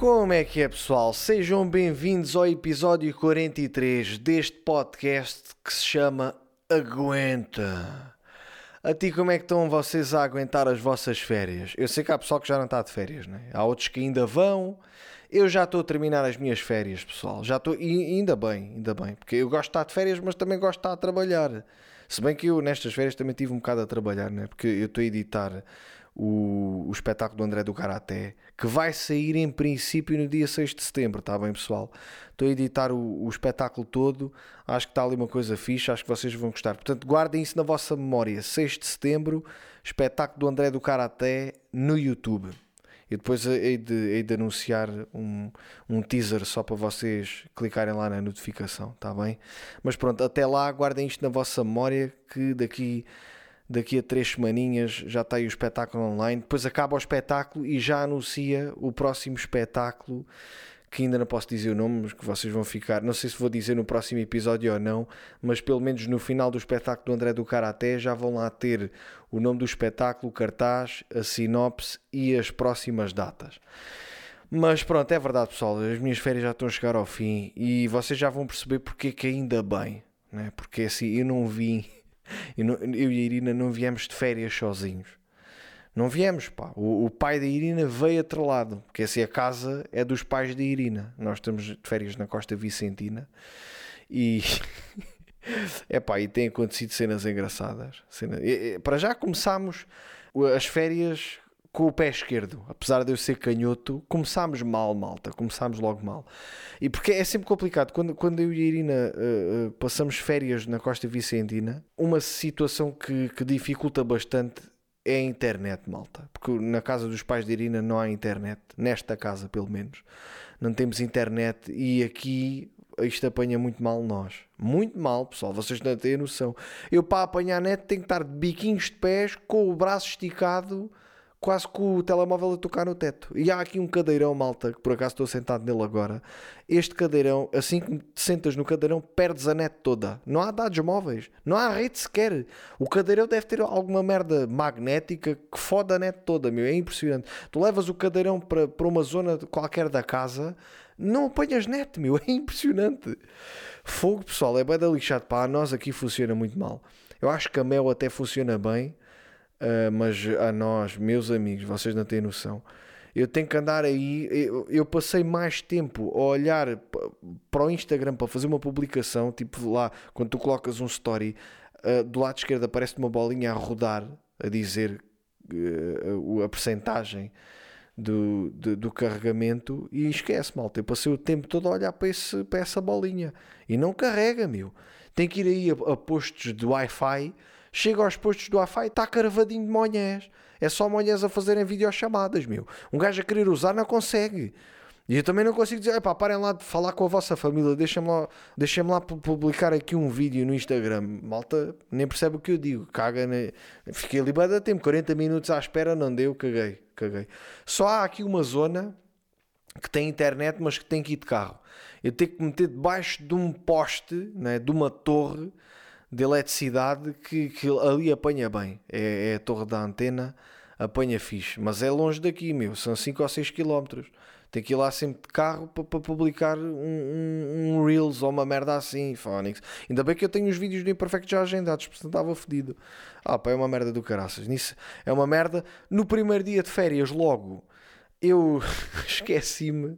Como é que é, pessoal? Sejam bem-vindos ao episódio 43 deste podcast que se chama Aguenta. A ti, como é que estão vocês a aguentar as vossas férias? Eu sei que há pessoal que já não está de férias, né? há outros que ainda vão. Eu já estou a terminar as minhas férias, pessoal. Já estou, e ainda bem, ainda bem, porque eu gosto de estar de férias, mas também gosto de estar a trabalhar. Se bem que eu nestas férias também tive um bocado a trabalhar, né? porque eu estou a editar o, o espetáculo do André do Karaté, que vai sair em princípio no dia 6 de setembro, está bem pessoal? Estou a editar o, o espetáculo todo, acho que está ali uma coisa fixe, acho que vocês vão gostar. Portanto, guardem isso na vossa memória. 6 de setembro, espetáculo do André do Karaté no YouTube. E depois hei de, hei de anunciar um, um teaser só para vocês clicarem lá na notificação, está bem? Mas pronto, até lá, guardem isto na vossa memória que daqui daqui a três semaninhas já está aí o espetáculo online. Depois acaba o espetáculo e já anuncia o próximo espetáculo que ainda não posso dizer o nome, mas que vocês vão ficar. Não sei se vou dizer no próximo episódio ou não, mas pelo menos no final do espetáculo do André do Karaté já vão lá ter o nome do espetáculo, o cartaz, a sinopse e as próximas datas. Mas pronto, é verdade, pessoal. As minhas férias já estão a chegar ao fim e vocês já vão perceber porque que ainda bem, né? porque assim eu não vim eu, não, eu e a Irina não viemos de férias sozinhos. Não viemos, pá. O, o, pai da Irina veio atrelado, porque assim a casa é dos pais da Irina. Nós estamos de férias na Costa Vicentina e. é pá, e tem acontecido cenas engraçadas. Cena... Para já começámos as férias com o pé esquerdo, apesar de eu ser canhoto, começámos mal, malta, começámos logo mal. E porque é sempre complicado, quando, quando eu e a Irina uh, uh, passamos férias na Costa Vicentina, uma situação que, que dificulta bastante é a internet, malta. Porque na casa dos pais de Irina não há internet, nesta casa pelo menos. Não temos internet e aqui isto apanha muito mal nós. Muito mal, pessoal. Vocês não têm noção. Eu para apanhar net tenho que estar de biquinhos de pés com o braço esticado quase com o telemóvel a tocar no teto. E há aqui um cadeirão, malta, que por acaso estou sentado nele agora. Este cadeirão, assim que te sentas no cadeirão, perdes a net toda. Não há dados móveis, não há rede sequer. O cadeirão deve ter alguma merda magnética que foda a net toda, meu. É impressionante. Tu levas o cadeirão para, para uma zona qualquer da casa, não apanhas net, meu. É impressionante. Fogo, pessoal, é bem da lixado. Pá, a nós aqui funciona muito mal. Eu acho que a Mel até funciona bem Uh, mas a nós, meus amigos, vocês não têm noção. Eu tenho que andar aí. Eu, eu passei mais tempo a olhar para o Instagram para fazer uma publicação, tipo lá, quando tu colocas um story, uh, do lado esquerdo aparece uma bolinha a rodar, a dizer uh, a percentagem do, do, do, carregamento e esquece, malta. Eu passei o tempo todo a olhar para, esse, para essa bolinha e não carrega, meu. Tem que ir aí a, a postos de Wi-Fi chega aos postos do Wi-Fi e está caravadinho de monhés. É só monhés a fazerem videochamadas, meu. Um gajo a querer usar não consegue. E eu também não consigo dizer, pá, parem lá de falar com a vossa família, deixem-me lá, deixem lá publicar aqui um vídeo no Instagram. Malta, nem percebe o que eu digo, caga, né? fiquei ali bem tempo, 40 minutos à espera, não deu, caguei, caguei. Só há aqui uma zona que tem internet, mas que tem que ir de carro. Eu tenho que meter debaixo de um poste, né, de uma torre, de eletricidade que, que ali apanha bem. É, é, a torre da antena, apanha fixe. Mas é longe daqui, meu. São 5 ou 6 km. Tem que ir lá sempre de carro para, publicar um, um, um, Reels ou uma merda assim, Phonics. Ainda bem que eu tenho os vídeos do Imperfect já agendados, portanto estava fedido. Ah, pá, é uma merda do caraças. Nisso é uma merda. No primeiro dia de férias, logo, eu esqueci-me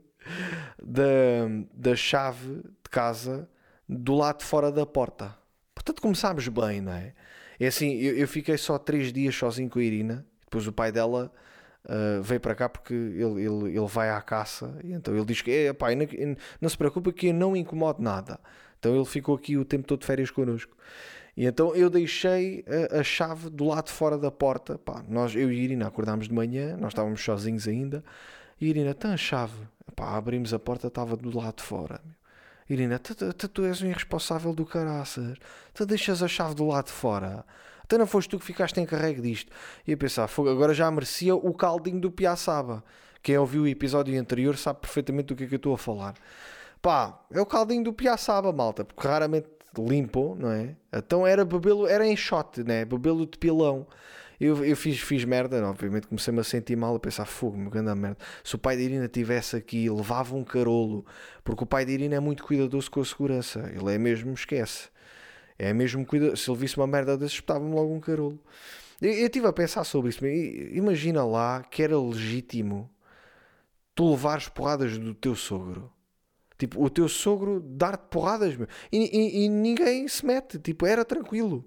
da, da chave de casa do lado de fora da porta. Portanto, começámos bem, não é? É assim, eu, eu fiquei só três dias sozinho com a Irina, depois o pai dela uh, veio para cá porque ele, ele, ele vai à caça, e então ele diz que, é, pai, não, não se preocupe que eu não incomodo nada. Então ele ficou aqui o tempo todo de férias connosco. E então eu deixei a, a, chave do lado fora da porta. Pá, nós, eu e Irina acordámos de manhã, nós estávamos sozinhos ainda. E a Irina, tem a chave. Pá, abrimos a porta, estava do lado de fora. Irina, tu, és um irresponsável do caraças. Tu deixas a chave do lado de fora. Até não foste tu que ficaste em carrego disto. E a pensar, agora já merecia o caldinho do Piaçaba. Quem ouviu o episódio anterior sabe perfeitamente do que é que eu estou a falar. Pá, é o caldinho do Piaçaba, malta, porque raramente limpo, não é? Então era bebê-lo, era shot, né? Bebê-lo de pilão. Eu, eu fiz, fiz merda, obviamente comecei-me a sentir mal, a pensar, fogo, meu grande merda. Se o pai de Irina estivesse aqui, levava um carolo, porque o pai de Irina é muito cuidadoso com a segurança. Ele é mesmo, esquece. É mesmo cuidadoso. Se ele visse uma merda desses, espetava-me logo um carolo. Eu estive a pensar sobre isso. Imagina lá que era legítimo tu levares porradas do teu sogro. Tipo, o teu sogro dar-te porradas, meu. E, e, e, ninguém se mete. Tipo, era tranquilo.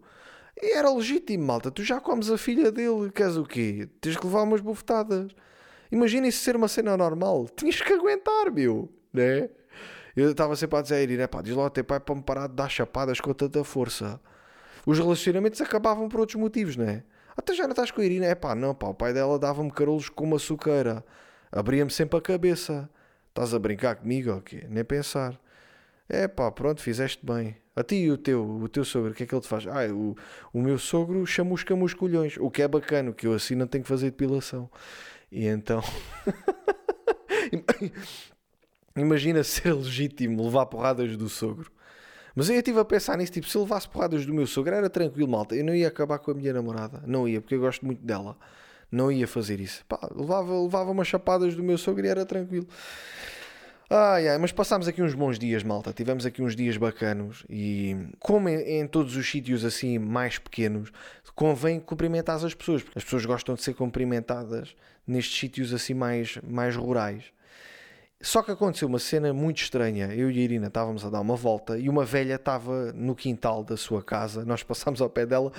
E era legítimo, malta. Tu já comes a filha dele. Queres o quê? Tens que levar umas bufetadas. Imagina isso ser uma cena normal. Tinhas que aguentar, meu. Né? Eu estava sempre a dizer a Irina, pá, diz lá teu pai para me parar de dar chapadas com tanta força. Os relacionamentos acabavam por outros motivos, não é? Até já não estás com a Irina? É pá, não, pá, o pai dela dava-me carolos com uma açuqueira. Abria-me sempre a cabeça. Estás a brincar comigo ou quê? Nem pensar. É pá, pronto, fizeste bem. A ti e o teu, o teu sogro, o que é que ele te faz? Ah, o, o meu sogro chamusca-me os colhões. O que é bacana, que eu assim não tenho que fazer depilação. E então. Imagina ser legítimo levar porradas do sogro. Mas eu estive a pensar nisso, tipo, se levasse porradas do meu sogro era tranquilo, malta. Eu não ia acabar com a minha namorada. Não ia, porque eu gosto muito dela não ia fazer isso. Pá, levava, levava umas chapadas do meu sogro e era tranquilo. Ai, ai, mas passámos aqui uns bons dias, malta. Tivemos aqui uns dias bacanos e, como em, em, todos os sítios assim mais pequenos, convém cumprimentar as pessoas, porque as pessoas gostam de ser cumprimentadas nestes sítios assim mais, mais rurais. Só que aconteceu uma cena muito estranha. Eu e a Irina estávamos a dar uma volta e uma velha estava no quintal da sua casa. Nós passámos ao pé dela,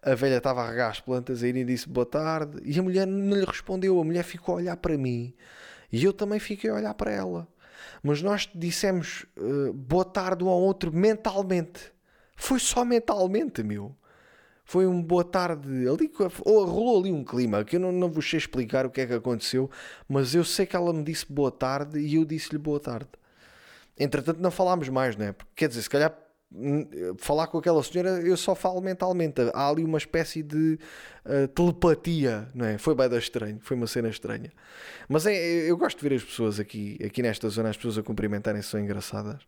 a velha estava a regar as plantas. A Irina disse boa tarde e a mulher não lhe respondeu. A mulher ficou a olhar para mim e eu também fiquei a olhar para ela. Mas nós dissemos uh, boa tarde um ao outro mentalmente. Foi só mentalmente, meu. Foi um boa tarde ali, rolou ali um clima que eu não, não vos sei explicar o que é que aconteceu, mas eu sei que ela me disse boa tarde e eu disse-lhe boa tarde. Entretanto, não falámos mais, não é? Porque, quer dizer, se calhar falar com aquela senhora eu só falo mentalmente. Há ali uma espécie de uh, telepatia, não é? Foi bem estranho, foi uma cena estranha. Mas é, eu gosto de ver as pessoas aqui, aqui nesta zona, as pessoas a cumprimentarem-se são engraçadas.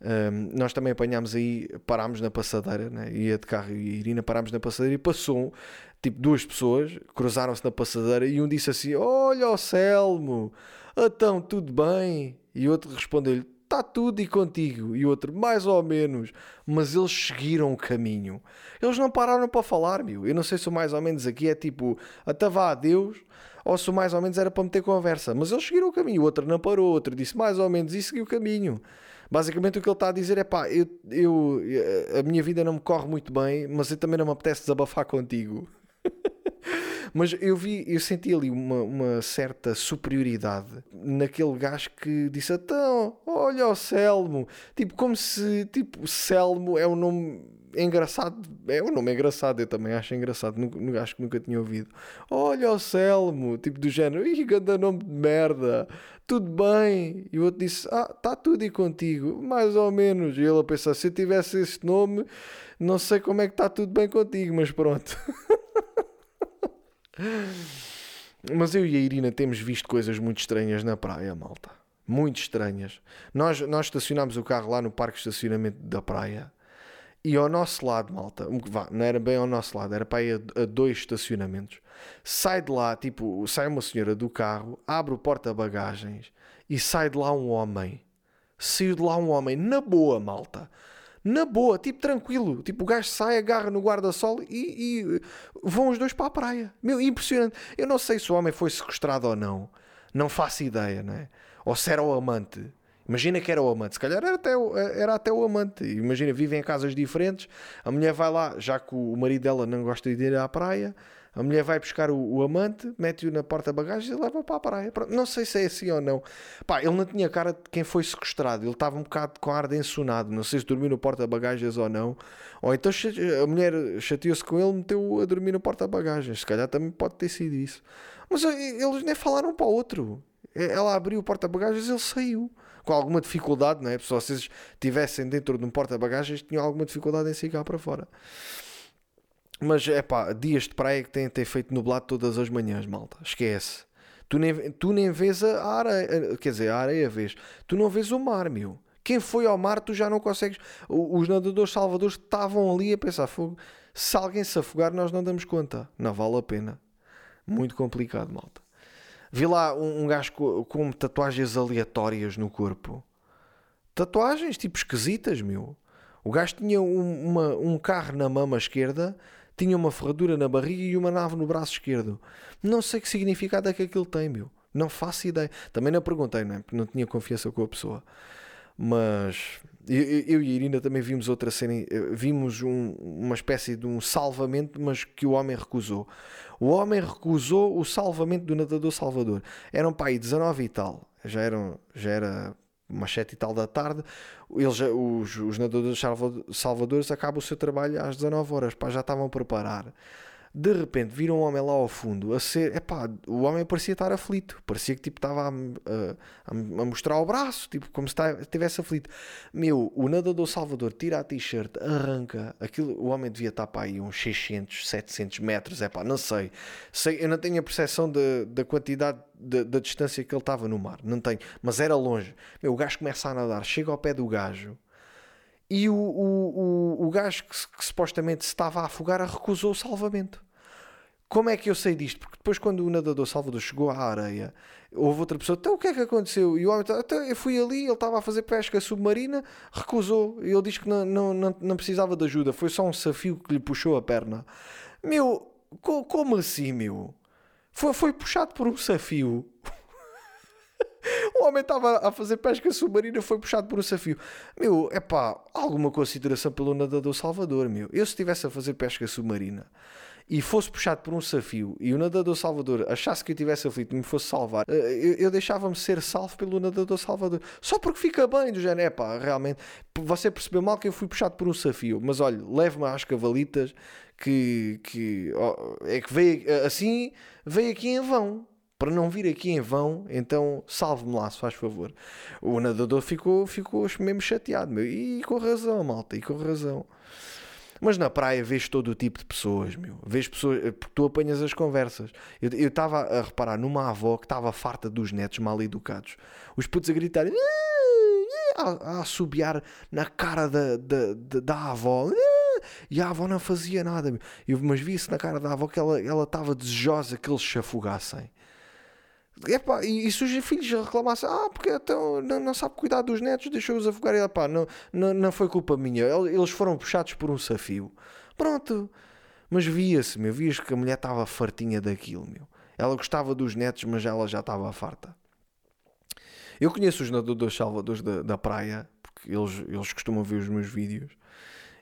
Um, nós também apanhámos aí, parámos na passadeira, né? ia de carro e Irina, parámos na passadeira e passou tipo duas pessoas, cruzaram-se na passadeira e um disse assim: Olha, o Selmo, então tudo bem? E outro respondeu-lhe: Está tudo e contigo. E o outro, mais ou menos, mas eles seguiram o caminho. Eles não pararam para falar, meu. Eu não sei se o mais ou menos aqui é tipo, até vá a Deus, ou se o mais ou menos era para meter conversa, mas eles seguiram o caminho. O outro não parou, o outro disse mais ou menos e seguiu o caminho. Basicamente o que ele está a dizer é pá, eu, eu, a minha vida não me corre muito bem, mas eu também não me apetece desabafar contigo. Mas eu vi, eu senti ali uma, uma certa superioridade naquele gajo que disse: Então, olha o Selmo, tipo, como se tipo, Selmo é um nome engraçado, é um nome engraçado, eu também acho engraçado, nunca, acho que nunca tinha ouvido. Olha o Selmo, tipo do género, ih, ganda nome de merda, tudo bem. E o outro disse: Ah, está tudo e contigo, mais ou menos. E ele a pensar: Se eu tivesse este nome, não sei como é que está tudo bem contigo, mas pronto. mas eu e a Irina temos visto coisas muito estranhas na praia, malta. Muito estranhas. Nós, nós estacionámos o carro lá no parque de estacionamento da praia. E ao nosso lado, malta, não era bem ao nosso lado, era para ir a, a dois estacionamentos sai de lá, tipo, sai uma senhora do carro, abre o porta-bagagens e sai de lá um homem. Saiu de lá um homem, na boa, malta. Na boa, tipo, tranquilo. Tipo, o gajo sai, agarra no guarda-sol e, e, vão os dois para a praia. Meu, impressionante. Eu não sei se o homem foi sequestrado ou não. Não faço ideia, né? Ou se era o amante. Imagina que era o amante, se calhar era até, era até o amante. Imagina, vivem em casas diferentes, a mulher vai lá, já que o marido dela não gosta de ir à praia, a mulher vai buscar o, o amante, mete-o na porta-bagagens e leva para a praia. Não sei se é assim ou não. Pá, ele não tinha cara de quem foi sequestrado. Ele estava um bocado com ar de ensonado. Não sei se dormiu no porta-bagagens ou não. Ou então a mulher chateou-se com ele, meteu a dormir no porta-bagagens. Se calhar também pode ter sido isso. Mas eh, eles nem falaram para o outro. Ela abriu o porta-bagagens e ele saiu. Com alguma dificuldade, não é? Se vocês estivessem dentro de um porta-bagagens, tinham alguma dificuldade em sair cá para fora. Mas é pá, dias de praia que têm ter feito nublado todas as manhãs, malta. Esquece. Tu nem, tu nem vês a areia, quer dizer, a areia vês. Tu não vês o mar, meu. Quem foi ao mar, tu já não consegues. Os nadadores salvadores estavam ali a pensar: fogo, se alguém se afogar, nós não damos conta. Não vale a pena. Muito complicado, malta. Vi lá um, um gajo com, com tatuagens aleatórias no corpo. Tatuagens tipo esquisitas, meu. O gajo tinha um, uma, um carro na mama esquerda, tinha uma ferradura na barriga e uma nave no braço esquerdo. Não sei que significado é que aquilo tem, meu. Não faço ideia. Também não perguntei, não é? Não tinha confiança com a pessoa. Mas eu, eu e a Irina também vimos outra cena. Eh, vimos um, uma espécie de um salvamento, mas que o homem recusou. O homem recusou o salvamento do nadador Salvador. Eram para aí 19 e tal. Já, eram, já era umas 7 e tal da tarde, eles, os, os nadadores salvadores acabam o seu trabalho às 19 horas, pá, já estavam a preparar de repente viram um homem lá ao fundo a ser, epá, o homem parecia estar aflito, parecia que tipo estava a, a, a mostrar o braço, tipo como se estivesse aflito. Meu, o nadador Salvador tira a t-shirt, arranca, aquilo, o homem devia estar para aí uns 600, 700 metros, é pá, não sei. sei. Eu não tenho a percepção da quantidade, da distância que ele estava no mar, não tenho, mas era longe. Meu, o gajo começa a nadar, chega ao pé do gajo e o, o, o, o gajo que, que supostamente se estava a afogar recusou o salvamento. Como é que eu sei disto? Porque depois, quando o nadador Salvador chegou à areia, houve outra pessoa, então o que é que aconteceu? E o homem, então, eu fui ali, ele estava a fazer pesca submarina, recusou. Ele disse que não, não, não, não precisava de ajuda, foi só um desafio que lhe puxou a perna. Meu, co como assim, meu? Foi, foi puxado por um desafio. O homem estava a fazer pesca submarina, foi puxado por um desafio. Meu, é pá, alguma consideração pelo nadador Salvador, meu. Eu se estivesse a fazer pesca submarina e fosse puxado por um desafio e o nadador Salvador achasse que eu tivesse aflito e me fosse salvar, eh, eu, eu deixava-me ser salvo pelo nadador Salvador. Só porque fica bem, do género, é pá, realmente, você percebeu mal que eu fui puxado por um desafio, mas olha, leve-me às cavalitas que, que oh, é que veio assim, veio aqui em vão para não vir aqui em vão, então salve-me lá, se faz favor. O nadador ficou, ficou mesmo chateado, meu. E com razão, malta, e com razão. Mas na praia vês todo o tipo de pessoas, meu. Vês pessoas, eh, porque tu apanhas as conversas. Eu estava a reparar numa avó que estava farta dos netos mal educados. Os putos a gritar, a, a assobiar na cara da, da, da, da avó. E a avó não fazia nada. Eu, mas vi-se na cara da avó que ela estava desejosa que eles se afogassem. Epá, e, e os filhos reclamassem, ah, porque então não, não sabe cuidar dos netos, deixou-os afogar, e epá, não, não, não foi culpa minha, eles foram puxados por um desafio. Pronto, mas via-se, meu, via-se que a mulher estava fartinha daquilo, meu. Ela gostava dos netos, mas ela já estava farta. Eu conheço os nadadores salvadores da, da praia, porque eles, eles costumam ver os meus vídeos.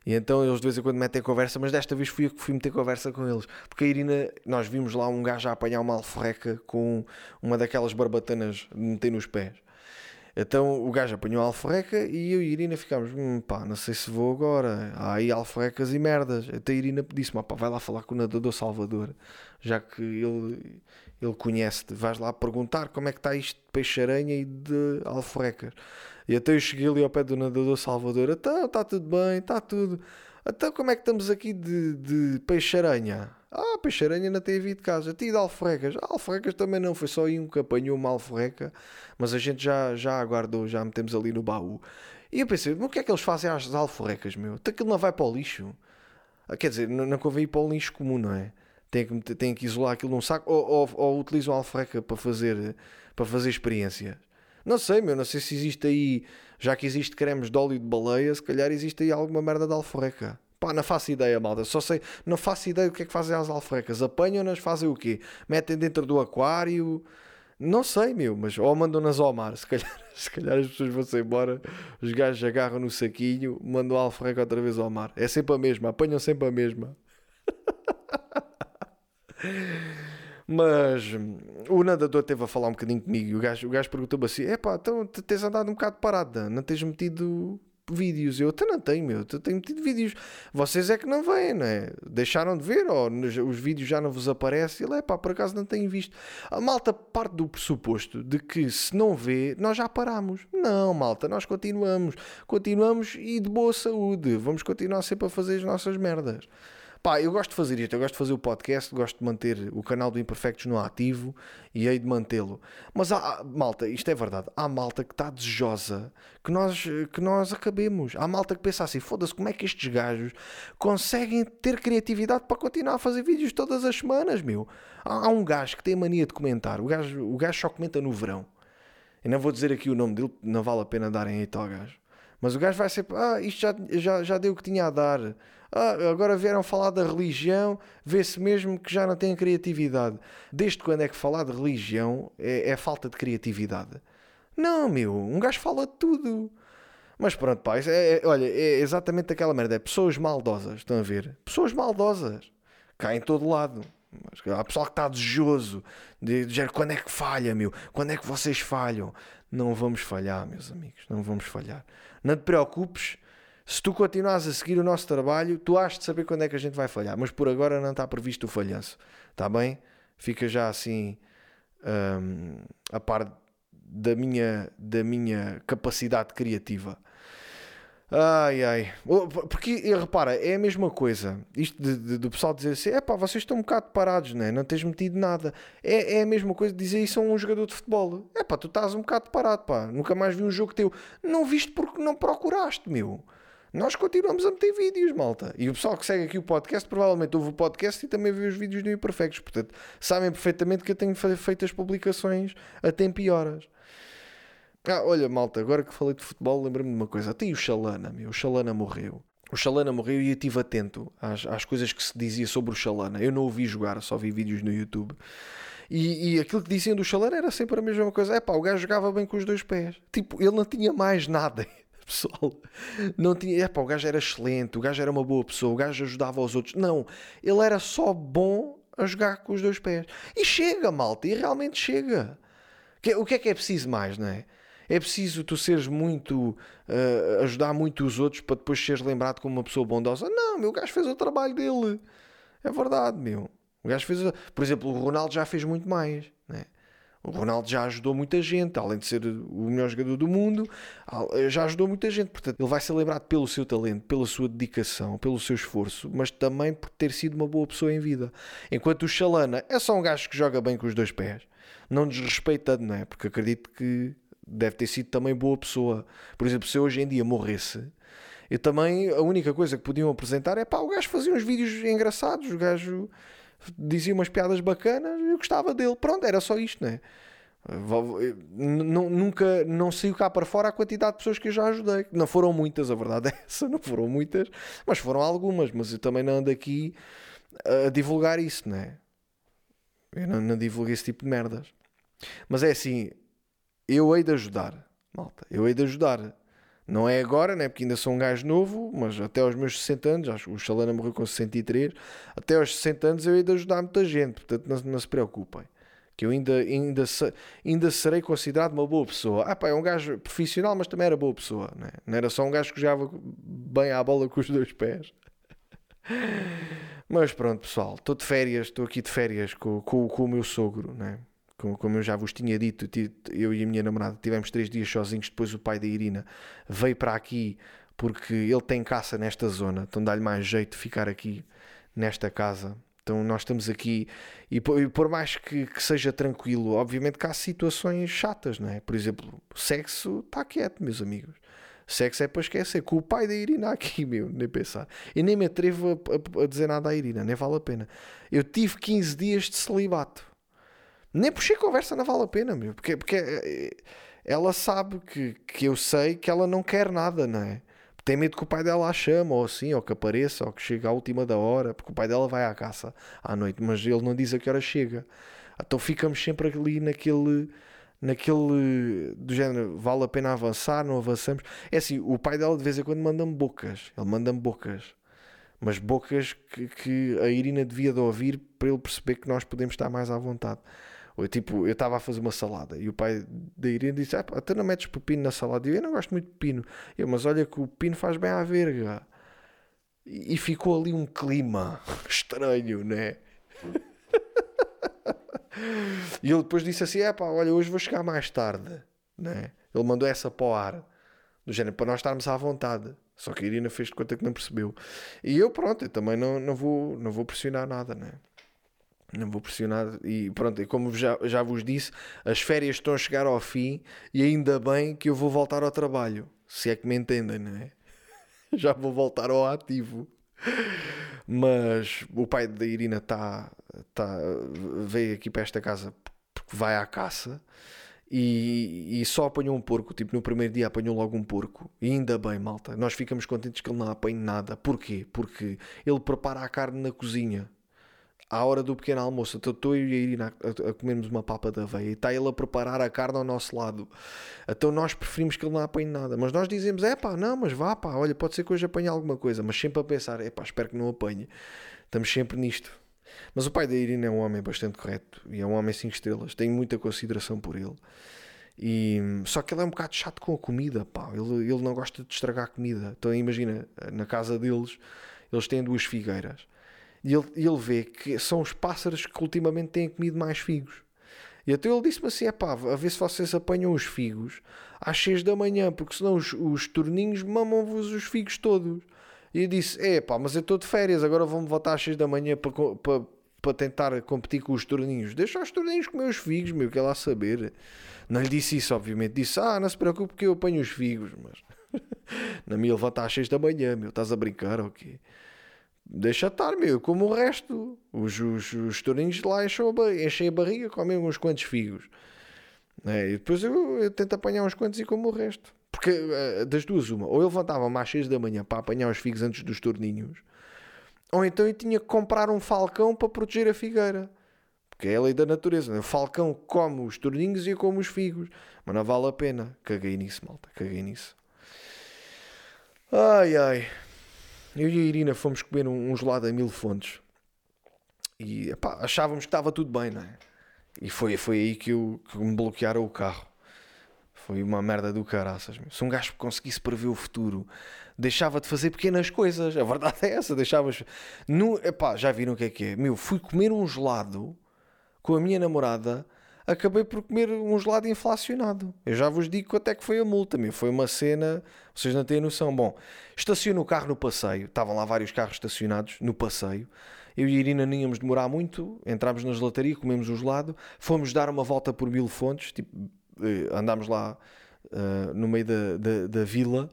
E então eles de vez em quando metem conversa, mas desta vez fui eu que fui meter conversa com eles. Porque a Irina, nós vimos lá um gajo a apanhar uma alforreca com uma daquelas barbatanas de meter nos pés. Então o gajo apanhou a alforreca e eu e a Irina ficámos, hum, pá, não sei se vou agora. Há aí alforrecas e merdas. Até a Irina disse-me, pá, vai lá falar com o nadador Salvador, já que ele, ele conhece-te. Vais lá perguntar como é que está isto de peixe-aranha e de alforrecas. E até eu cheguei ali ao pé do nadador Salvador. Então, está tudo bem, está tudo. Então, como é que estamos aqui de, de peixe-aranha? Ah, peixe-aranha não tem havido casa. Tinha de alforrecas. Ah, alforrecas também não. Foi só um que apanhou uma alforreca. Mas a gente já, já aguardou, já metemos ali no baú. E eu pensei, o que é que eles fazem às alforrecas, meu? Até aquilo não vai para o lixo. Ah, quer dizer, não, não convém ir para o lixo comum, não é? Tem que, tem que isolar aquilo num saco ou, ou, ou utilizam a alforreca para fazer, para fazer experiências. Não sei, meu, não sei se existe aí, já que existe cremes de óleo de baleia, se calhar existe aí alguma merda de alforreca. Pá, não faço ideia, malta. Só sei, não faço ideia do que é que fazem as alforrecas. Apanham-nas, fazem o quê? Metem dentro do aquário. Não sei, meu, mas ou mandam-nas ao mar. Se calhar, se calhar as pessoas vão-se embora, os gajos agarram no saquinho, mandam a alforreca outra vez ao mar. É sempre a mesma, apanham sempre a mesma. Mas hum, o nadador teve a falar um bocadinho comigo e o gajo, o gajo perguntou-me assim: é pá, então tens andado um bocado parado, não tens metido vídeos? Eu até não tenho, meu, eu tenho metido vídeos. Vocês é que não veem, não é? Deixaram de ver ou os vídeos já não vos aparecem? Ele é pá, por acaso não tenho visto. A malta parte do pressuposto de que se não vê, nós já paramos. Não, malta, nós continuamos. Continuamos e de boa saúde. Vamos continuar sempre a fazer as nossas merdas. Pá, eu gosto de fazer isto, eu gosto de fazer o podcast, gosto de manter o canal do Imperfectos no ativo e hei de mantê-lo. Mas há, malta, isto é verdade, há malta que está desejosa que nós, que nós acabemos. Há malta que pensa assim: foda-se, como é que estes gajos conseguem ter criatividade para continuar a fazer vídeos todas as semanas, meu? Há, há um gajo que tem mania de comentar, o gajo, o gajo só comenta no verão. Eu não vou dizer aqui o nome dele, não vale a pena darem aí tal gajo. Mas o gajo vai sempre, ah, isto já, já, já deu o que tinha a dar. Ah, agora vieram falar da religião, vê-se mesmo que já não tem criatividade. Desde quando é que falar de religião é, é falta de criatividade? Não, meu, um gajo fala de tudo. Mas pronto, pá, é, é, olha, é exatamente aquela merda. É pessoas maldosas, estão a ver? Pessoas maldosas. Cá em todo lado. Mas há pessoal que está desejoso de dizer quando é que falha, meu? Quando é que vocês falham? Não vamos falhar, meus amigos, não vamos falhar. Não te preocupes, se tu continuas a seguir o nosso trabalho, tu has de saber quando é que a gente vai falhar, mas por agora não está previsto o falhanço, está bem? Fica já assim um, a par da minha, da minha capacidade criativa. Ai ai, porque repara, é a mesma coisa. Isto de, de, do pessoal dizer assim: é pá, vocês estão um bocado parados, né? não tens metido nada. É, é a mesma coisa de dizer isso a um jogador de futebol: é pá, tu estás um bocado parado, pá, nunca mais vi um jogo teu. Não viste porque não procuraste, meu. Nós continuamos a meter vídeos, malta. E o pessoal que segue aqui o podcast provavelmente ouve o podcast e também vê os vídeos do Imperfectos. Portanto, sabem perfeitamente que eu tenho feito as publicações a tempo e horas. Ah, olha, malta, agora que falei de futebol, lembro-me de uma coisa. Até o Xalana, meu. O Xalana morreu. O Xalana morreu e eu estive atento às, às coisas que se dizia sobre o Xalana. Eu não o vi jogar, só vi vídeos no YouTube. E, e aquilo que diziam do Xalana era sempre a mesma coisa. É pá, o gajo jogava bem com os dois pés. Tipo, ele não tinha mais nada. Pessoal, não tinha. É pá, o gajo era excelente, o gajo era uma boa pessoa, o gajo ajudava os outros. Não, ele era só bom a jogar com os dois pés. E chega, malta, e realmente chega. O que é que é preciso mais, não é? É preciso tu seres muito. Uh, ajudar muito os outros para depois seres lembrado como uma pessoa bondosa. Não, meu gajo fez o trabalho dele. É verdade, meu. O gajo fez. Por exemplo, o Ronaldo já fez muito mais. Né? O Ronaldo já ajudou muita gente, além de ser o melhor jogador do mundo, já ajudou muita gente. Portanto, ele vai ser lembrado pelo seu talento, pela sua dedicação, pelo seu esforço, mas também por ter sido uma boa pessoa em vida. Enquanto o Chalana é só um gajo que joga bem com os dois pés, não desrespeitando, não é? Porque acredito que deve ter sido também boa pessoa. Por exemplo, se eu hoje em dia morresse, eu também, a única coisa que podiam apresentar é pá, o gajo fazia uns vídeos engraçados, o gajo dizia umas piadas bacanas, eu gostava dele. Pronto, era só isto, não é? Nunca, não saiu cá para fora a quantidade de pessoas que eu já ajudei. Não foram muitas, a verdade é essa, não foram muitas, mas foram algumas. Mas eu também não ando aqui a divulgar isso, não é? Eu não, não divulgo esse tipo de merdas. Mas é assim, eu hei de ajudar, malta, eu hei de ajudar. Não é agora, né? porque ainda sou um gajo novo, mas até aos meus 60 anos, acho que o Chalana morreu com 63, até aos 60 anos eu de ajudar muita gente, portanto não, não se preocupem. Que eu ainda, ainda, ainda serei considerado uma boa pessoa. Ah, pá, é um gajo profissional, mas também era boa pessoa, né? não era só um gajo que jogava bem à bola com os dois pés. Mas pronto, pessoal, estou de férias, estou aqui de férias com, com, com o meu sogro, né? Como, como eu já vos tinha dito, eu e a minha namorada tivemos três dias sozinhos. Depois o pai da Irina veio para aqui porque ele tem caça nesta zona, então dá-lhe mais jeito ficar aqui nesta casa. Então nós estamos aqui e por mais que, que, seja tranquilo, obviamente que há situações chatas, não é? Por exemplo, sexo está quieto, meus amigos. Sexo é para esquecer. Com o pai da Irina aqui, meu, nem pensar. E nem me atrevo a, a, a dizer nada à Irina, nem vale a pena. Eu tive 15 dias de celibato. Nem puxei conversa, não vale a pena, meu, porque, porque eh, ela sabe que, que eu sei que ela não quer nada, não é? Tem medo que o pai dela a chame, ou assim, ou que apareça, ou que chegue à última da hora, porque o pai dela vai à caça à noite, mas ele não diz a que hora chega. Então ficamos sempre ali naquele naquele do género, vale a pena avançar, não avançamos. É assim, o pai dela de vez em quando manda-me bocas, ele manda-me bocas, mas bocas que, que a Irina devia de ouvir para ele perceber que nós podemos estar mais à vontade. Tipo, eu estava a fazer uma salada e o pai da Irina disse: ah, até não metes pepino na salada. E eu, eu não gosto muito de pepino. Eu, mas olha que o pepino faz bem à verga. E, e ficou ali um clima estranho, né? e ele depois disse assim: é pá, olha, hoje vou chegar mais tarde, né? Ele mandou essa para o ar, do género, para nós estarmos à vontade. Só que a Irina fez de conta que não percebeu. E eu, pronto, eu também não, não, vou, não vou pressionar nada, né? Não vou pressionar. E pronto, e como já, já vos disse, as férias estão a chegar ao fim e ainda bem que eu vou voltar ao trabalho. Se é que me entendem, não é? Já vou voltar ao ativo. Mas o pai da Irina tá, tá, veio aqui para esta casa porque vai à caça e, e, só apanhou um porco. Tipo, no primeiro dia apanhou logo um porco. E ainda bem, malta. Nós ficamos contentes que ele não apanhe nada. Porquê? Porque ele prepara a carne na cozinha à hora do pequeno almoço, então estou eu e a Irina a, comermos uma papa da aveia e está ele a preparar a carne ao nosso lado. Então nós preferimos que ele não apanhe nada. Mas nós dizemos: é pá, não, mas vá pá, olha, pode ser que hoje apanhe alguma coisa. Mas sempre a pensar: é pá, espero que não apanhe. Estamos sempre nisto. Mas o pai da Irina é um homem bastante correto e é um homem 5 estrelas. Tenho muita consideração por ele. E, só que ele é um bocado chato com a comida, pá. Ele, ele não gosta de estragar comida. Então imagina, na casa deles, eles têm duas figueiras e ele, ele vê que são os pássaros que ultimamente têm comido mais figos. E até ele disse-me assim: é pá, a ver se vocês apanham os figos às 6 da manhã, porque senão os, os torninhos mamam-vos os figos todos. E eu disse: é pá, mas eu estou de férias, agora vão-me voltar às 6 da manhã para, para, para tentar competir com os torninhos. Deixa os torninhos comer os figos, meu, que é lá saber. Não lhe disse isso, obviamente. Disse: ah, não se preocupe, porque eu apanho os figos. Mas na minha ele volta às 6 da manhã, meu, estás a brincar ou okay? quê? Deixa estar, meu, como o resto. Os, os, os tourinhos lá enchem a, enchem a barriga, comem uns quantos figos. É, e depois eu, eu, tento apanhar uns quantos e como o resto. Porque eh, das duas, uma, ou eu levantava-me às 6 da manhã para apanhar os figos antes dos torninhos, ou então eu tinha que comprar um falcão para proteger a figueira. Porque é a lei da natureza. Né? O falcão come os torninhos e eu como os figos. Mas não vale a pena. Caguei nisso, malta. Caguei nisso. Ai ai. Eu e a Irina fomos comer um, um gelado a mil fontes e epá, achávamos que estava tudo bem, não é? E foi, foi aí que, eu, que me bloquearam o carro. Foi uma merda do caraças. Se um gajo conseguisse prever o futuro, deixava de fazer pequenas coisas. A verdade é essa. Deixavas. No, epá, já viram o que é que é? Meu, fui comer um gelado com a minha namorada acabei por comer um gelado inflacionado. Eu já vos digo quanto é que foi a multa, meu. Foi uma cena, vocês não têm noção. Bom, estaciono o carro no passeio, estavam lá vários carros estacionados no passeio. Eu e a Irina nem íamos demorar muito, entramos na gelataria, comemos o gelado, fomos dar uma volta por mil fontes, tipo, eh, andámos lá Uh, no meio da, da, da, vila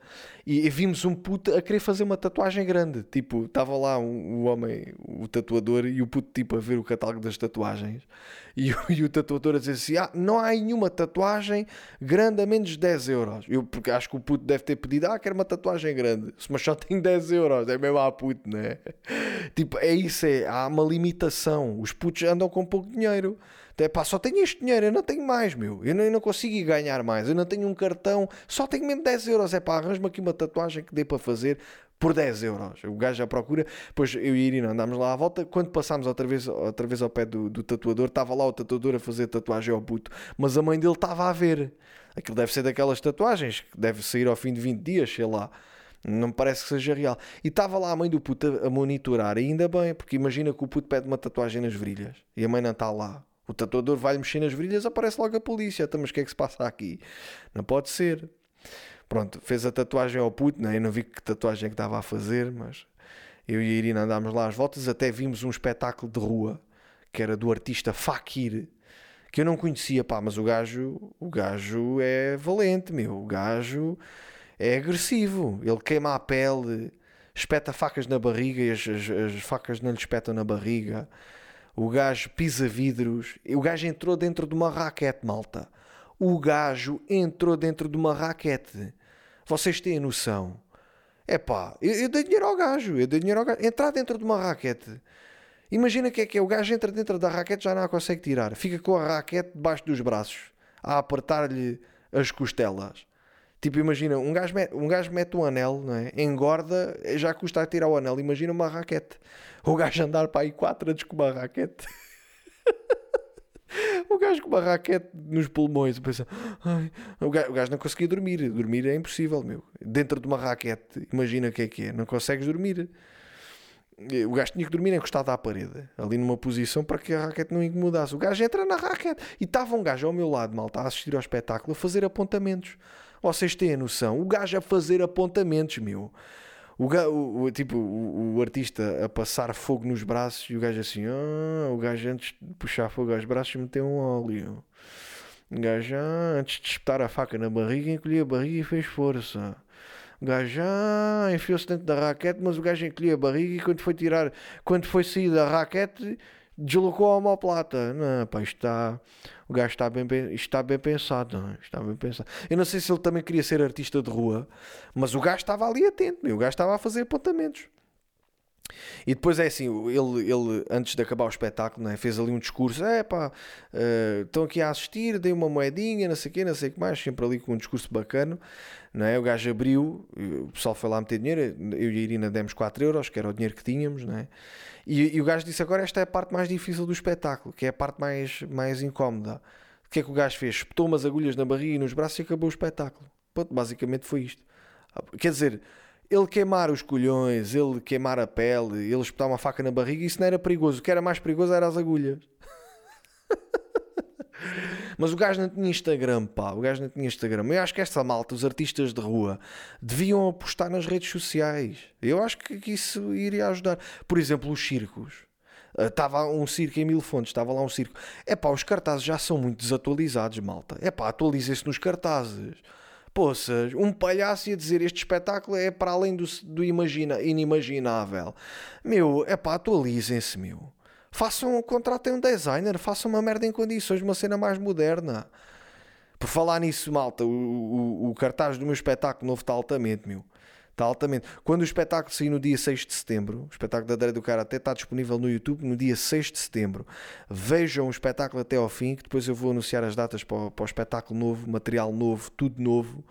e, vimos um puto a querer fazer uma tatuagem grande. Tipo, estava lá o um, um homem, o tatuador, e o puto tipo a ver o catálogo das tatuagens. E, e o tatuador a dizer assim: ah, não há nenhuma tatuagem grande a menos de 10 euros. Eu, porque acho que o puto deve ter pedido: ah, quero uma tatuagem grande, mas só tem 10 euros. É mesmo a puto, né? tipo, é isso, é, há uma limitação. Os putos andam com pouco dinheiro. Até pá, só tenho este dinheiro, eu não tenho mais, meu. Eu não, eu não consigo ganhar mais. Eu não tenho um cartão, só tenho mesmo 10 euros. É pá, arranja-me aqui uma tatuagem que dê para fazer por 10 euros. O gajo já procura. Depois eu e a Irina andámos lá à volta. Quando passámos outra vez, outra vez ao pé do, do tatuador, estava lá o tatuador a fazer tatuagem ao puto, mas a mãe dele estava a ver. Aquilo deve ser daquelas tatuagens que deve sair ao fim de 20 dias, sei lá. Não me parece que seja real. E estava lá a mãe do puto a monitorar, e ainda bem, porque imagina que o puto pede uma tatuagem nas virilhas e a mãe não está lá. O tatuador vai mexer nas virilhas, aparece logo a polícia. Então, mas o que é que se passa aqui? Não pode ser. Pronto, fez a tatuagem ao puto, né? eu não vi que tatuagem é que estava a fazer, mas eu e a Irina andámos lá às voltas, até vimos um espetáculo de rua que era do artista Fakir, que eu não conhecia, pá, mas o gajo, o gajo é valente, meu, o gajo é agressivo, ele queima a pele, espeta facas na barriga e as, as, as facas não lhe espetam na barriga. O gajo pisa vidros. O gajo entrou dentro de uma raquete, malta. O gajo entrou dentro de uma raquete. Vocês têm noção? É pá, eu, eu dei dinheiro ao gajo. Eu dei dinheiro ao gajo. Entrar dentro de uma raquete. Imagina que é que é. O gajo entra dentro da raquete já não a consegue tirar. Fica com a raquete debaixo dos braços. A apertar-lhe as costelas. Tipo, imagina, um gajo, mete, um gajo mete um anel, não é? engorda, já custa a tirar o anel. Imagina uma raquete. O gajo andar para aí 4 anos com uma raquete. o gajo com uma raquete nos pulmões. Pensa, ai, o, gajo, o gajo não conseguia dormir. Dormir é impossível, meu. Dentro de uma raquete, imagina o que é que é. Não consegues dormir. O gajo tinha que dormir encostado à parede, ali numa posição para que a raquete não incomodasse. O gajo entra na raquete e estava um gajo ao meu lado, malta, a assistir ao espetáculo, a fazer apontamentos. Vocês têm a noção? O gajo a fazer apontamentos, meu. O, ga, o, o tipo, o, o, artista a passar fogo nos braços e o gajo assim, ah, o gajo antes de puxar fogo aos braços meteu um óleo. O gajo, ah, antes de espetar a faca na barriga, encolheu a barriga e fez força. O gajo, ah, enfiou-se dentro da raquete, mas o gajo encolheu a barriga e quando foi tirar, quando foi sair da raquete, deslocou a homoplata. Não, pá, está. O gajo está bem, está bem pensado. Não, é? está bem pensado. Eu não sei se ele também queria ser artista de rua, mas o gajo estava ali atento, meu. o gajo estava a fazer apontamentos. E depois é assim, ele, ele antes de acabar o espetáculo, né, fez ali um discurso: é pá, uh, estão aqui a assistir, dei uma moedinha, não sei o quê, não sei o que mais, sempre ali com um discurso bacana. Não é? O gajo abriu, o pessoal foi lá meter dinheiro, eu e a Irina demos 4 euros, que era o dinheiro que tínhamos, não é? E, e, o gajo disse: agora esta é a parte mais difícil do espetáculo, que é a parte mais, mais incómoda. O que é que o gajo fez? Espetou umas agulhas na barriga e nos braços e acabou o espetáculo. Pronto, basicamente foi isto. Quer dizer ele queimar os colhões, ele queimar a pele, ele espetar uma faca na barriga, isso não era perigoso. O que era mais perigoso era as agulhas. Mas o gajo não tinha Instagram, pá. O gajo não tinha Instagram. Eu acho que esta malta, os artistas de rua, deviam apostar nas redes sociais. Eu acho que isso iria ajudar. Por exemplo, os circos. Estava uh, um circo em Mil Fontes, estava lá um circo. É pá, os cartazes já são muito desatualizados, malta. É pá, atualizem-se nos cartazes. Poças, um palhaço ia dizer este espetáculo é para além do, do imagina, inimaginável. Meu, é pá, atualizem-se, meu. Façam, contratem um designer, façam uma merda em condições, uma cena mais moderna. Por falar nisso, malta, o, o, o cartaz do meu espetáculo novo está altamente, meu. Está altamente. Quando o espetáculo sair no dia 6 de setembro, o espetáculo da Dre do Cara até está disponível no YouTube no dia 6 de setembro. Vejam o espetáculo até ao fim, que depois eu vou anunciar as datas para o, para o espetáculo novo, material novo, tudo novo.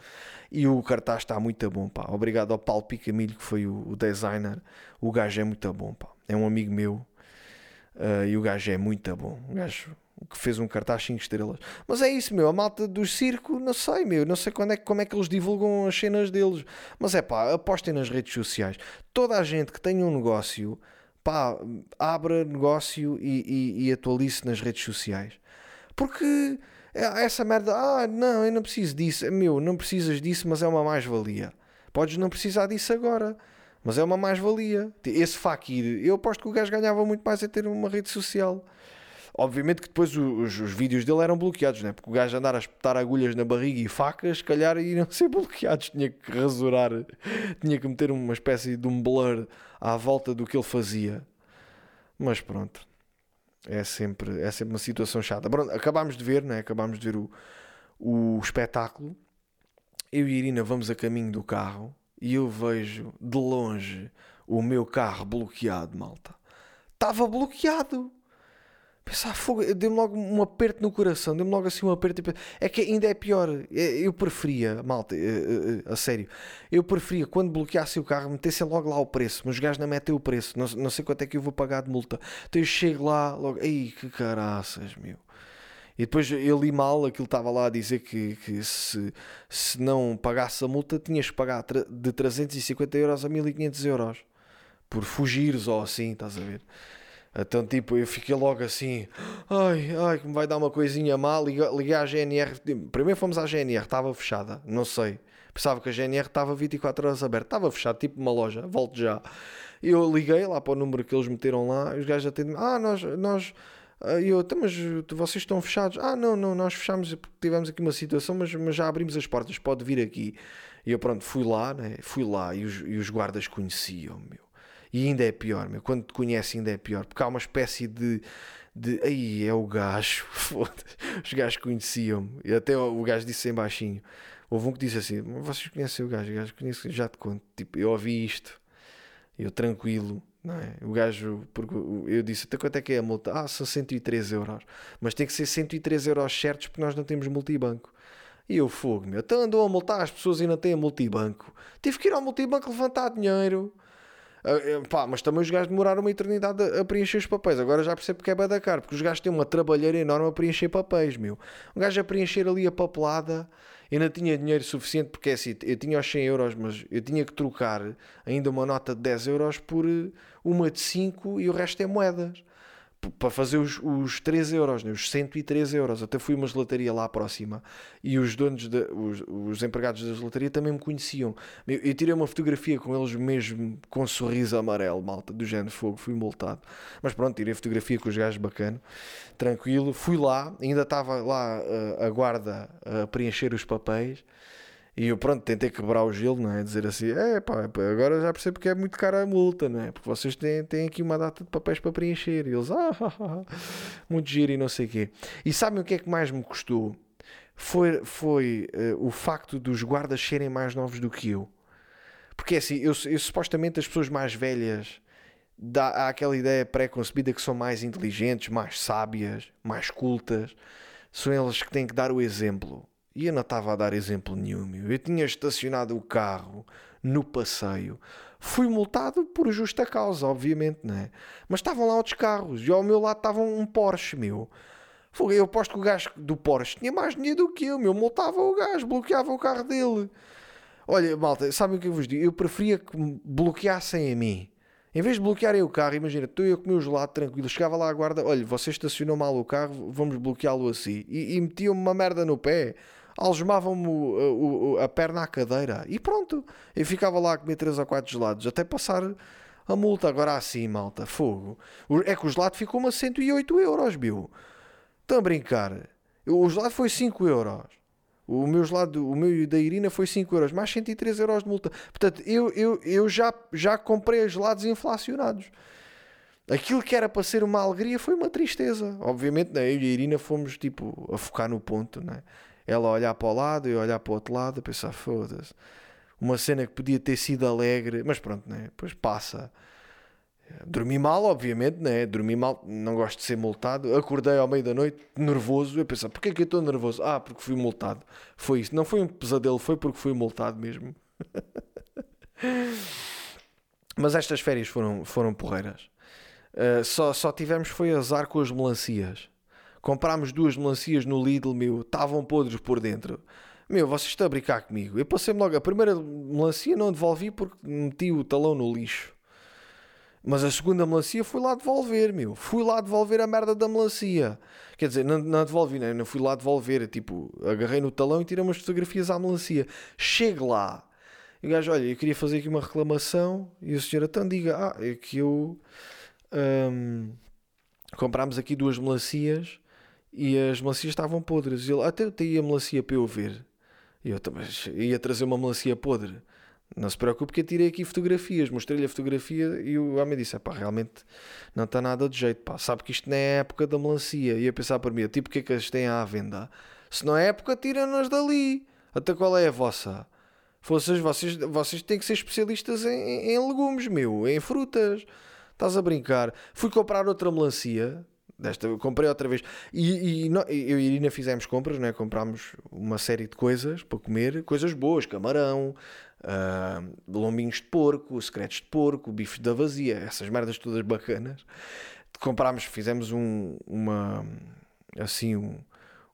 E o cartaz está muito bom, pá. Obrigado ao Paulo Picamilho, que foi o, o designer. O gajo é muito bom, pá. É um amigo meu. Uh, e o gajo é muito bom. O gajo que fez um cartaz 5 estrelas. Mas é isso, meu. A malta do circo, não sei, meu. Não sei quando é, como é que eles divulgam as cenas deles. Mas é pá, apostem nas redes sociais. Toda a gente que tem um negócio, pá, abra negócio e, e, e atualize nas redes sociais. Porque é, essa merda, ah, não, eu não preciso disso. Meu, não precisas disso, mas é uma mais-valia. Podes não precisar disso agora. Mas é uma mais-valia. Esse Fakir, eu aposto que o gajo ganhava muito mais a ter uma rede social. Obviamente que depois os, os, vídeos dele eram bloqueados, né? porque o gajo andar a espetar agulhas na barriga e facas, se calhar iriam ser bloqueados. Tinha que rasurar, tinha que meter uma espécie de um blur à volta do que ele fazia. Mas pronto, é sempre, é sempre uma situação chata. Pronto, acabámos de ver, né? acabámos de ver o, o espetáculo. Eu e Irina vamos a caminho do carro e eu vejo de longe o meu carro bloqueado, malta. Estava bloqueado. Pensar, fogo, deu-me logo um aperto no coração, deu-me logo assim um aperto. É que ainda é pior. É, eu preferia, malta, eh, eh, a sério, eu preferia quando bloqueasse o carro metessem logo lá o preço, mas os gajos não metem o preço, não, não sei quanto é que eu vou pagar de multa. Então eu chego lá, logo, ei que caraças, meu. E depois eu li mal, aquilo estava lá a dizer que, que se, se não pagasse a multa tinhas que pagar de 350 euros a 1500 euros por fugires ou assim, estás a ver? Então, tipo, eu fiquei logo assim, ai, ai, que me vai dar uma coisinha mal. Liguei à GNR. Primeiro fomos à GNR, estava fechada, não sei. Pensava que a GNR estava 24 horas aberta, estava fechado, tipo uma loja. Volto já. Eu liguei lá para o número que eles meteram lá, os gajos atendem ah, nós, nós, e eu, então, mas vocês estão fechados? Ah, não, não, nós fechamos porque tivemos aqui uma situação, mas, mas já abrimos as portas, pode vir aqui. E eu, pronto, fui lá, né? fui lá e os, e os guardas conheciam, meu. E ainda é pior, meu. Quando te conhece, ainda é pior. Porque há uma espécie de. de aí é o gajo. Os gajos conheciam-me. Até o gajo disse em baixinho. Houve um que disse assim: Vocês conhecem o gajo? O gajo conhece, já te conto. Tipo, eu ouvi isto. Eu tranquilo. Não é? O gajo, porque eu disse, até quanto é que é a multa? Ah, são 103 euros. Mas tem que ser 103 euros certos porque nós não temos multibanco. E eu fogo, meu. Então andou a multar as pessoas e não têm multibanco. Tive que ir ao multibanco levantar dinheiro. Uh, pá, mas também os gajos demoraram uma eternidade a, a, preencher os papéis. Agora já percebo que é badacar, porque os gajos têm uma trabalheira enorme a preencher papéis, meu. Um gajo a preencher ali a papelada, eu não tinha dinheiro suficiente, porque é assim, eu tinha os 100 euros, mas eu tinha que trocar ainda uma nota de 10 euros por uma de 5 e o resto é moedas. Para fazer os, os 3 euros, né? os 103 euros. Até fui uma gelataria lá próxima e os donos, de, os, os empregados da gelataria também me conheciam. Eu, eu, tirei uma fotografia com eles mesmo com um sorriso amarelo, malta, do género fogo, fui multado. Mas pronto, tirei fotografia com os gajos bacana, tranquilo. Fui lá, ainda estava lá uh, a guarda a preencher os papéis. E eu, pronto, tentei quebrar o gelo, não é? Dizer assim, é pá, agora já percebo que é muito cara a multa, não é? Porque vocês têm, têm aqui uma data de papéis para preencher. E eles, ah, ah, ah, muito giro e não sei o quê. E sabem o que é que mais me custou? Foi, foi uh, o facto dos guardas serem mais novos do que eu. Porque é assim, eu, eu supostamente as pessoas mais velhas dá, há aquela ideia pré-concebida que são mais inteligentes, mais sábias, mais cultas. São elas que têm que dar o exemplo. E eu não estava a dar exemplo nenhum, meu. Eu tinha estacionado o carro no passeio. Fui multado por justa causa, obviamente, né? Mas estavam lá outros carros e ao meu lado estava um Porsche, meu. Eu aposto que o gajo do Porsche tinha mais dinheiro do que eu, meu. Multava o gajo, bloqueava o carro dele. Olha, malta, sabem o que eu vos digo? Eu preferia que me bloqueassem a mim. Em vez de bloquearem o carro, imagina, estou eu a comer o gelado tranquilo, chegava lá à guarda, olha, você estacionou mal o carro, vamos bloqueá-lo assim. E, e metiam-me uma merda no pé algemavam-me a perna à cadeira e pronto. Eu ficava lá a comer 3 ou 4 gelados até passar a multa. Agora assim, malta, fogo. É que o gelado ficou-me a 108 euros, viu? Estão a brincar. O gelado foi 5 euros. O meu gelado, o meu da Irina foi 5 euros, mais 103 euros de multa. Portanto, eu, eu, eu já, já comprei gelados inflacionados. Aquilo que era para ser uma alegria foi uma tristeza. Obviamente, né, eu e a Irina fomos tipo a focar no ponto, né? Ela olhar para o lado e olhar para o outro lado, a pensar, foda-se. Uma cena que podia ter sido alegre, mas pronto, né? depois passa. Dormi mal, obviamente, né? Dormi mal, não gosto de ser multado. Acordei ao meio da noite, nervoso. Eu pensei, porquê que eu estou nervoso? Ah, porque fui multado. Foi isso. Não foi um pesadelo, foi porque fui multado mesmo. Mas estas férias foram, foram porreiras. Uh, só, só tivemos foi azar com as melancias. Comprámos duas melancias no Lidl, meu, estavam podres por dentro. Meu, vocês estão a brincar comigo. Eu passei-me logo. A primeira melancia não devolvi porque meti o talão no lixo. Mas a segunda melancia fui lá devolver, meu. Fui lá devolver a merda da melancia. Quer dizer, não, não devolvi, não, não fui lá devolver. Tipo, agarrei no talão e tirei umas fotografias à melancia. Chego lá. E o gajo, olha, eu queria fazer aqui uma reclamação. E o senhor, então diga, ah, é que eu. Hum, comprámos aqui duas melancias e as melancias estavam podres. Ele até tem a melancia para eu ver. E eu também ia trazer uma melancia podre. Não se preocupe que eu tirei aqui fotografias, mostrei-lhe a fotografia e o homem disse: pá, realmente não está nada de jeito, pá. Sabe que isto não é época da melancia. E a pensar para mim: tipo, o que é que eles têm à venda? Se não é época, tiram-nas dali. Até qual é a vossa? Vocês, vocês, vocês têm que ser especialistas em, em legumes, meu, em frutas. Estás a brincar? Fui comprar outra melancia, Desta comprei outra vez. E, e eu e Irina fizemos compras, né? comprámos uma série de coisas para comer, coisas boas, camarão, uh, lombinhos de porco, secretos de porco, bifes da vazia, essas merdas todas bacanas. Comprámos, fizemos um, uma assim um,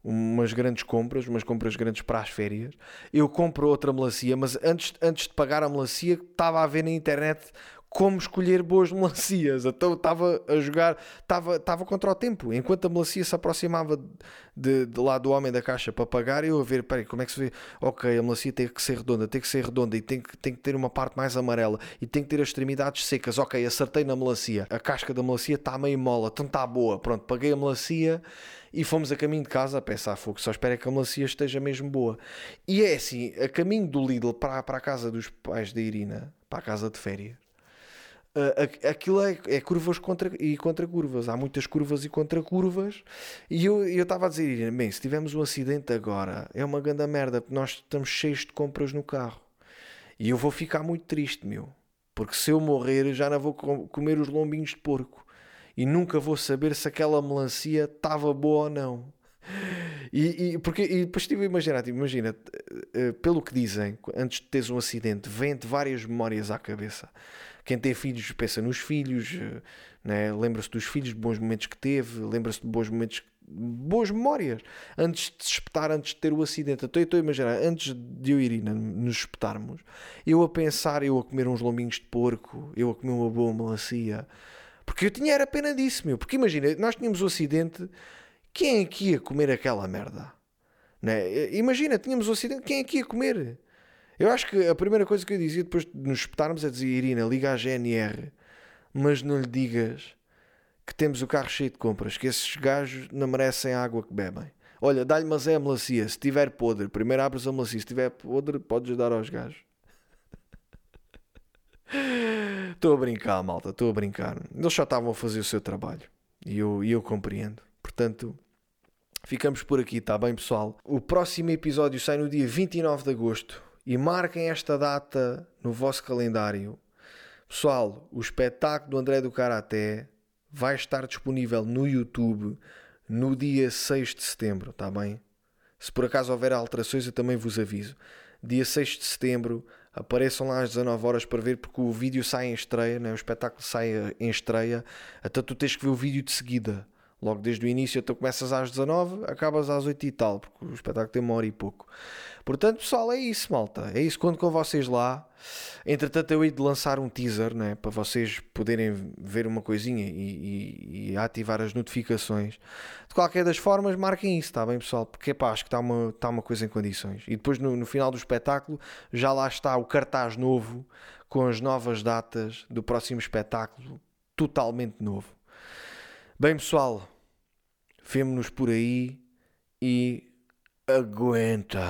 umas grandes compras, umas compras grandes para as férias. Eu compro outra melancia, mas antes, antes de pagar a melancia, estava a ver na internet como escolher boas melancias. Então estava a jogar, estava, estava contra o tempo. Enquanto a melancia se aproximava de, de lá do homem da caixa para pagar, eu a ver, peraí, como é que se vê? Ok, a melancia tem que ser redonda, tem que ser redonda e tem que, tem que ter uma parte mais amarela e tem que ter as extremidades secas. Ok, acertei na melancia. A casca da melancia está meio mola, então está boa. Pronto, paguei a melancia e fomos a caminho de casa a pensar, fogo, só espero que a melancia esteja mesmo boa. E é assim, a caminho do Lidl para, para a casa dos pais da Irina, para a casa de férias Uh, aquilo é, é, curvas contra, e contra curvas. Há muitas curvas e contra curvas. E eu estava a dizer: bem, se tivermos um acidente agora, é uma grande merda, porque nós estamos cheios de compras no carro. E eu vou ficar muito triste, meu. Porque se eu morrer, já não vou comer os lombinhos de porco. E nunca vou saber se aquela melancia estava boa ou não. E, e, porque, e depois estive a imaginar, tipo, imagina, uh, pelo que dizem, antes de teres um acidente, vêm-te várias memórias à cabeça. Quem tem filhos pensa nos filhos, né? lembra-se dos filhos, de bons momentos que teve, lembra-se de bons momentos, boas memórias, antes de se espetar, antes de ter o acidente. Então eu estou a imaginar, antes de eu ir nos espetarmos, eu a pensar, eu a comer uns lombinhos de porco, eu a comer uma boa melancia, Porque eu tinha era pena disso, meu. Porque imagina, nós tínhamos o acidente, quem é que ia comer aquela merda? Né? Imagina, tínhamos o acidente, quem é que ia comer? Eu acho que a primeira coisa que eu dizia depois de nos espetarmos é dizer, Irina, liga à GNR, mas não lhe digas que temos o carro cheio de compras, que esses gajos não merecem a água que bebem. Olha, dá-lhe mas é a melancia, se estiver podre, primeiro abres a melancia, se estiver podre, podes dar aos gajos. Estou a brincar, malta, estou a brincar. Eles só estavam a fazer o seu trabalho e eu, e eu compreendo. Portanto, ficamos por aqui, está bem, pessoal? O próximo episódio sai no dia 29 de agosto e marquem esta data no vosso calendário. Pessoal, o espetáculo do André do Karaté vai estar disponível no YouTube no dia 6 de setembro, está bem? Se por acaso houver alterações, eu também vos aviso. Dia 6 de setembro, apareçam lá às 19 horas para ver, porque o vídeo sai em estreia, né? o espetáculo sai em estreia, até tu tens que ver o vídeo de seguida. Logo desde o início, tu começas às 19, acabas às 8 e tal, porque o espetáculo tem uma hora e pouco. Portanto, pessoal, é isso, malta. É isso, conto com vocês lá. Entretanto, eu hei de lançar um teaser, né, para vocês poderem ver uma coisinha e, e, e, ativar as notificações. De qualquer das formas, marquem isso, está bem, pessoal? Porque pá, acho que está uma, está uma coisa em condições. E depois, no, no final do espetáculo, já lá está o cartaz novo com as novas datas do próximo espetáculo, totalmente novo. Bem, pessoal, vemo-nos por aí e aguenta.